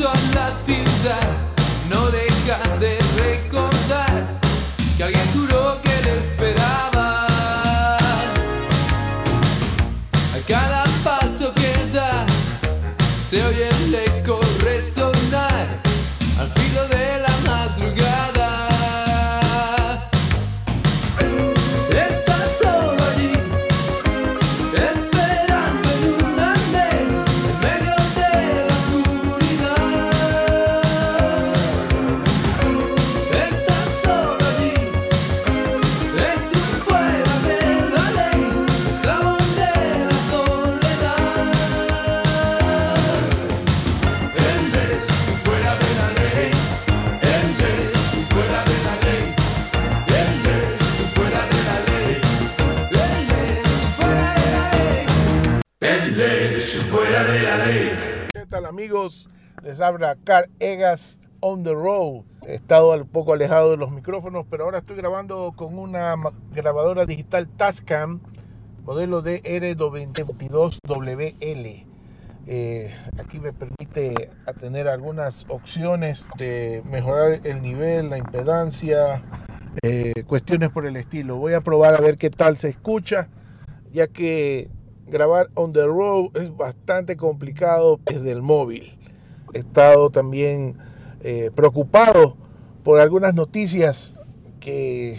sola ciudad. Fuera de la ley. ¿Qué tal amigos? Les habla Car Egas on the road. He estado un poco alejado de los micrófonos, pero ahora estoy grabando con una grabadora digital Tascam, modelo DR22WL. Eh, aquí me permite tener algunas opciones de mejorar el nivel, la impedancia, eh, cuestiones por el estilo. Voy a probar a ver qué tal se escucha, ya que grabar on the road es bastante complicado desde el móvil. He estado también eh, preocupado por algunas noticias que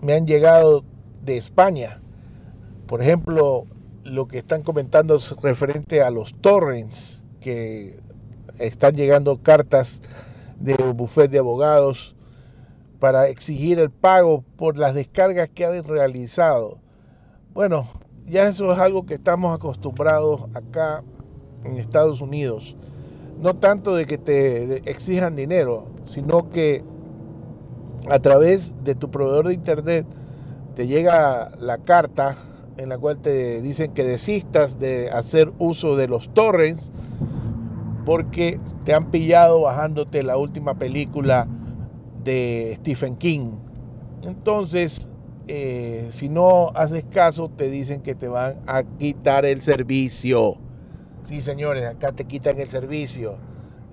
me han llegado de España. Por ejemplo, lo que están comentando es referente a los torrents, que están llegando cartas de bufet de abogados para exigir el pago por las descargas que han realizado. Bueno, ya eso es algo que estamos acostumbrados acá en Estados Unidos. No tanto de que te exijan dinero, sino que a través de tu proveedor de internet te llega la carta en la cual te dicen que desistas de hacer uso de los torrents porque te han pillado bajándote la última película de Stephen King. Entonces, eh, si no haces caso, te dicen que te van a quitar el servicio. Sí, señores, acá te quitan el servicio.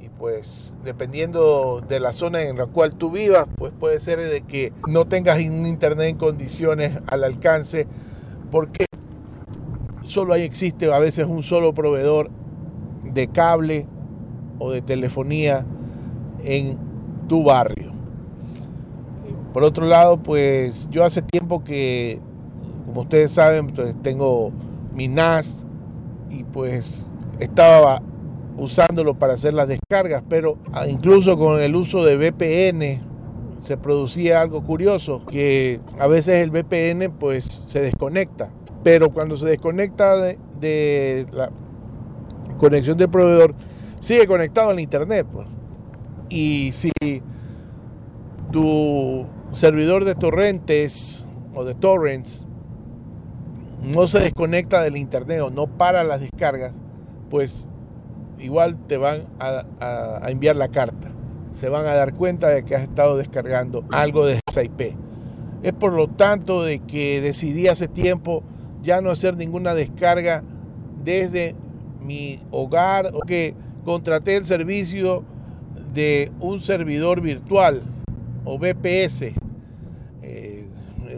Y pues, dependiendo de la zona en la cual tú vivas, pues puede ser de que no tengas un internet en condiciones al alcance, porque solo ahí existe a veces un solo proveedor de cable o de telefonía en tu barrio. Por otro lado, pues yo hace tiempo que, como ustedes saben, pues, tengo mi NAS y pues estaba usándolo para hacer las descargas, pero ah, incluso con el uso de VPN se producía algo curioso, que a veces el VPN pues se desconecta, pero cuando se desconecta de, la conexión del proveedor, sigue conectado al internet. Pues. Y si tu servidor de torrentes o de torrents no se desconecta del internet o no para las descargas, pues igual te van a, a- enviar la carta. Se van a dar cuenta de que has estado descargando algo de esa IP. Es por lo tanto de que decidí hace tiempo ya no hacer ninguna descarga desde mi hogar o que contraté el servicio de un servidor virtual o eh,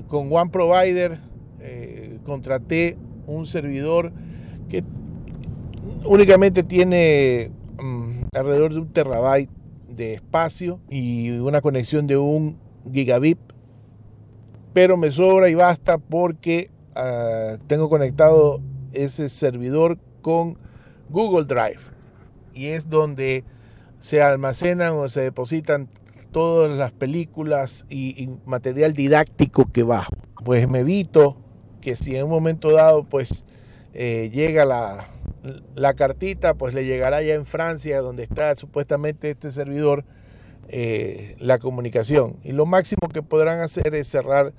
con One Provider eh, contraté un servidor que únicamente tiene mm, alrededor de un terabyte de espacio y una conexión de un gigabit pero me sobra y basta porque ah, tengo conectado ese servidor con Google Drive. Y es donde se almacenan o se depositan todas las películas y, material didáctico que bajo. Pues me evito que si en un momento dado pues eh, llega la, la cartita, pues le llegará ya en Francia, donde está supuestamente este servidor, eh, la comunicación. Y lo máximo que podrán hacer es cerrar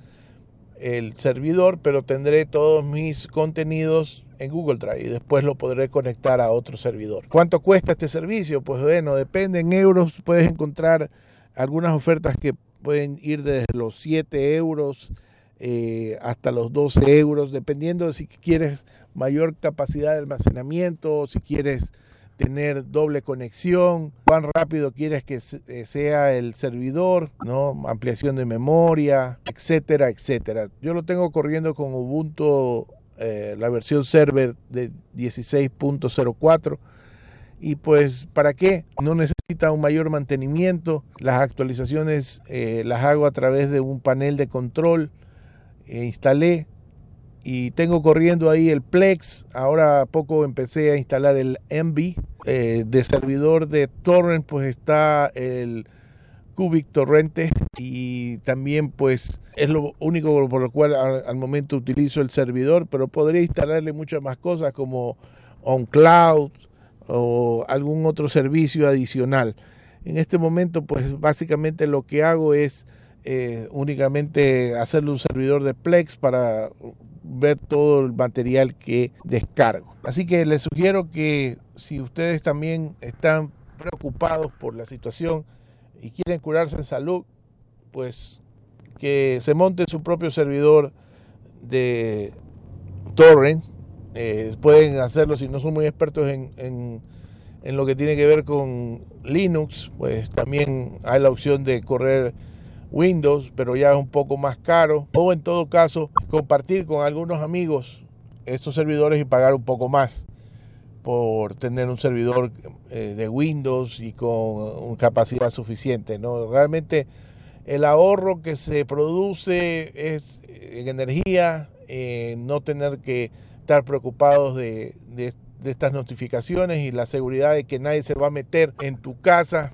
el servidor, pero tendré todos mis contenidos en Google Drive y después lo podré conectar a otro servidor. ¿Cuánto cuesta este servicio? Pues bueno, depende en euros, puedes encontrar algunas ofertas que pueden ir desde los 7 euros eh, hasta los 12 euros, dependiendo de si quieres mayor capacidad de almacenamiento, si quieres tener doble conexión, cuán rápido quieres que eh, sea el servidor, ¿no? ampliación de memoria, etcétera, etcétera. Yo lo tengo corriendo con Ubuntu, eh, la versión server de 16.04 y pues, ¿para qué? No necesita un mayor mantenimiento. Las actualizaciones eh, las hago a través de un panel de control. E instalé y tengo corriendo ahí el Plex. Ahora poco empecé a instalar el Envy. Eh, de servidor de torrent, pues está el Cubic Torrente y también pues es lo único por lo cual al, al momento utilizo el servidor, pero podría instalarle muchas más cosas como OnCloud, o algún otro servicio adicional. En este momento, pues básicamente lo que hago es eh, únicamente hacerle un servidor de Plex para ver todo el material que descargo. Así que les sugiero que si ustedes también están preocupados por la situación y quieren curarse en salud, pues que se monte su propio servidor de torrent eh, pueden hacerlo si no son muy expertos en, en, lo que tiene que ver con Linux, pues también hay la opción de correr Windows, pero ya es un poco más caro. O en todo caso, compartir con algunos amigos estos servidores y pagar un poco más por tener un servidor eh, de Windows y con capacidad suficiente. ¿no? Realmente el ahorro que se produce es en energía, eh, no tener que estar preocupados de, de, estas notificaciones y la seguridad de que nadie se va a meter en tu casa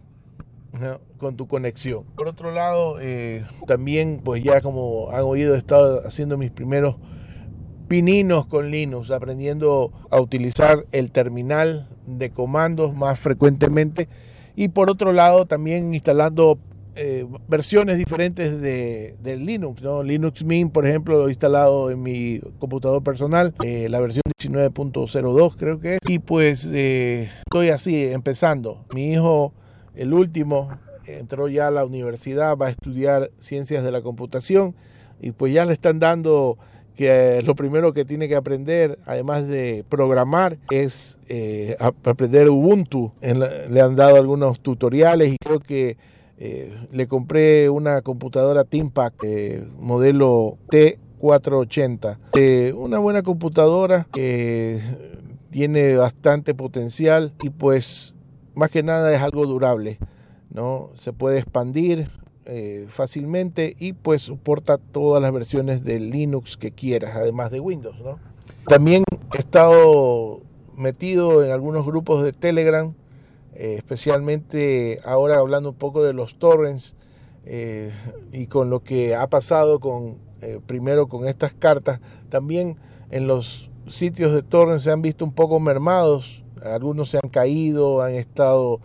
con tu conexión. Por otro lado, eh, también pues ya como han oído, he estado haciendo mis primeros pininos con Linux, aprendiendo a utilizar el terminal de comandos más frecuentemente y por otro lado también instalando eh, versiones diferentes de, Linux. Linux Mint, por ejemplo, lo he instalado en mi computador personal, eh, la versión 19.02 creo que es. Y pues eh, estoy así, empezando. Mi hijo, el último, entró ya a la universidad, va a estudiar ciencias de la computación y pues ya le están dando que lo primero que tiene que aprender, además de programar, es aprender Ubuntu. Le han dado algunos tutoriales y creo que eh, le compré una computadora ThinkPad eh, modelo T480. Eh, una buena computadora que tiene bastante potencial y pues más que nada es algo durable. ¿no? Se puede expandir eh, fácilmente y pues soporta todas las versiones de Linux que quieras, además de Windows. ¿no? También he estado metido en algunos grupos de Telegram eh, especialmente ahora hablando un poco de los torrents eh, y con lo que ha pasado con eh, primero con estas cartas, también en los sitios de torrents se han visto un poco mermados, algunos se han caído, han estado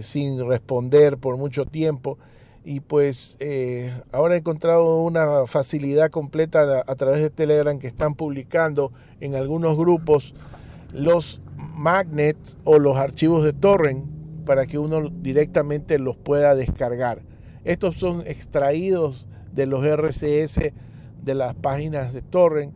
sin responder por mucho tiempo y pues ahora he encontrado una facilidad completa a, a través de Telegram que están publicando en algunos grupos los magnets o los archivos de torrent para que uno directamente los pueda descargar. Estos son extraídos de los RCS de las páginas de torrent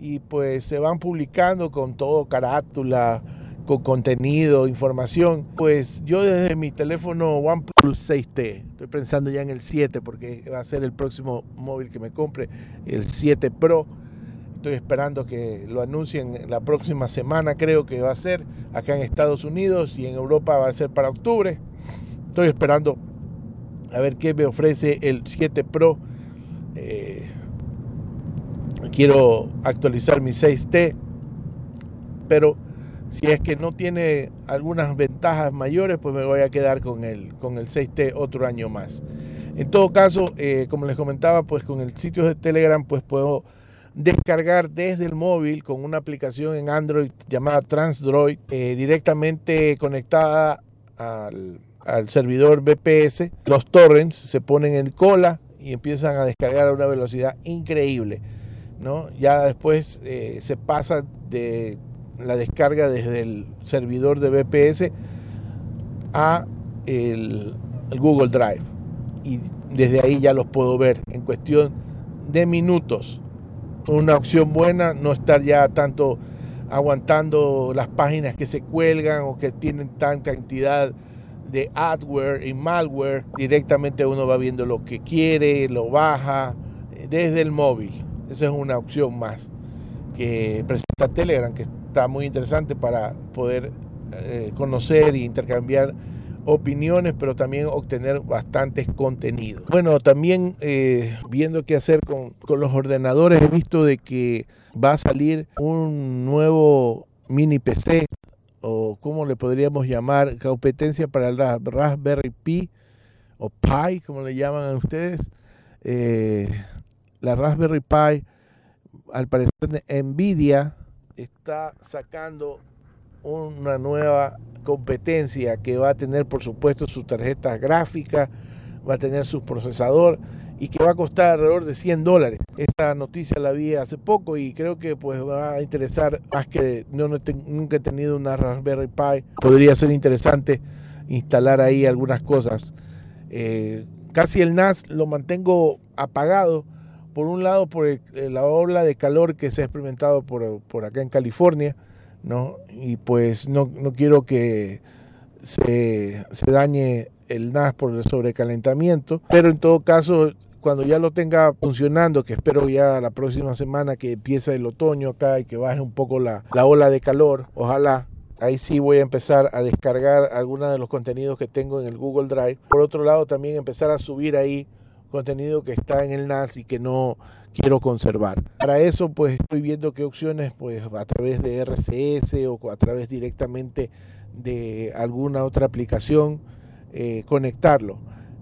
y pues se van publicando con todo carátula, con contenido, información. Pues yo desde mi teléfono OnePlus 6T, estoy pensando ya en el 7 porque va a ser el próximo móvil que me compre, el 7 Pro Estoy esperando que lo anuncien la próxima semana, creo que va a ser acá en Estados Unidos y en Europa va a ser para octubre. Estoy esperando a ver qué me ofrece el 7 Pro. Eh, quiero actualizar mi 6T, pero si es que no tiene algunas ventajas mayores, pues me voy a quedar con el, con el 6T otro año más. En todo caso, eh, como les comentaba, pues con el sitio de Telegram, pues puedo descargar desde el móvil con una aplicación en Android llamada Transdroid eh, directamente conectada al, al, servidor BPS. Los torrents se ponen en cola y empiezan a descargar a una velocidad increíble. ¿no? Ya después eh, se pasa de la descarga desde el servidor de BPS a el, Google Drive y desde ahí ya los puedo ver en cuestión de minutos una opción buena no estar ya tanto aguantando las páginas que se cuelgan o que tienen tanta cantidad de adware y malware. Directamente uno va viendo lo que quiere, lo baja eh, desde el móvil. Esa es una opción más que presenta Telegram, que está muy interesante para poder eh, conocer e intercambiar opiniones, pero también obtener bastantes contenidos. Bueno, también eh, viendo qué hacer con, con, los ordenadores, he visto de que va a salir un nuevo mini PC, o como le podríamos llamar, competencia para el Raspberry Pi, o Pi, como le llaman a ustedes. Eh, la Raspberry Pi, al parecer Nvidia está sacando una nueva competencia que va a tener por supuesto su tarjeta gráfica, va a tener su procesador y que va a costar alrededor de 100 dólares. Esta noticia la vi hace poco y creo que pues va a interesar más que no, nunca he tenido una Raspberry Pi. Podría ser interesante instalar ahí algunas cosas. Eh, casi el NAS lo mantengo apagado. Por un lado, por la ola de calor que se ha experimentado por, por acá en California ¿no? Y pues no, no quiero que se, se, dañe el NAS por el sobrecalentamiento, pero en todo caso, cuando ya lo tenga funcionando, que espero ya la próxima semana que empiece el otoño acá y que baje un poco la, la ola de calor, ojalá ahí sí voy a empezar a descargar algunos de los contenidos que tengo en el Google Drive. Por otro lado, también empezar a subir ahí contenido que está en el NAS y que no quiero conservar. Para eso pues estoy viendo qué opciones pues a través de RCS o a través directamente de alguna otra aplicación eh, conectarlo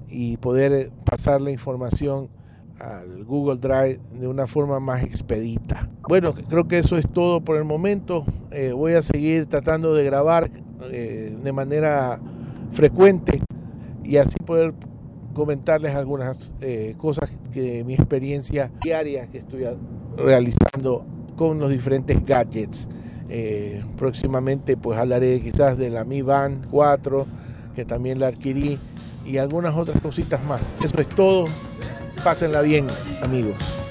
y poder pasar la información al Google Drive de una forma más expedita. Bueno, creo que eso es todo por el momento. Eh, voy a seguir tratando de grabar eh, de manera frecuente y así poder comentarles algunas eh, cosas que mi experiencia diaria que estoy realizando con los diferentes gadgets. Eh, próximamente pues hablaré quizás de la Mi Band 4 que también la adquirí y algunas otras cositas más. Eso es todo. Pásenla bien amigos.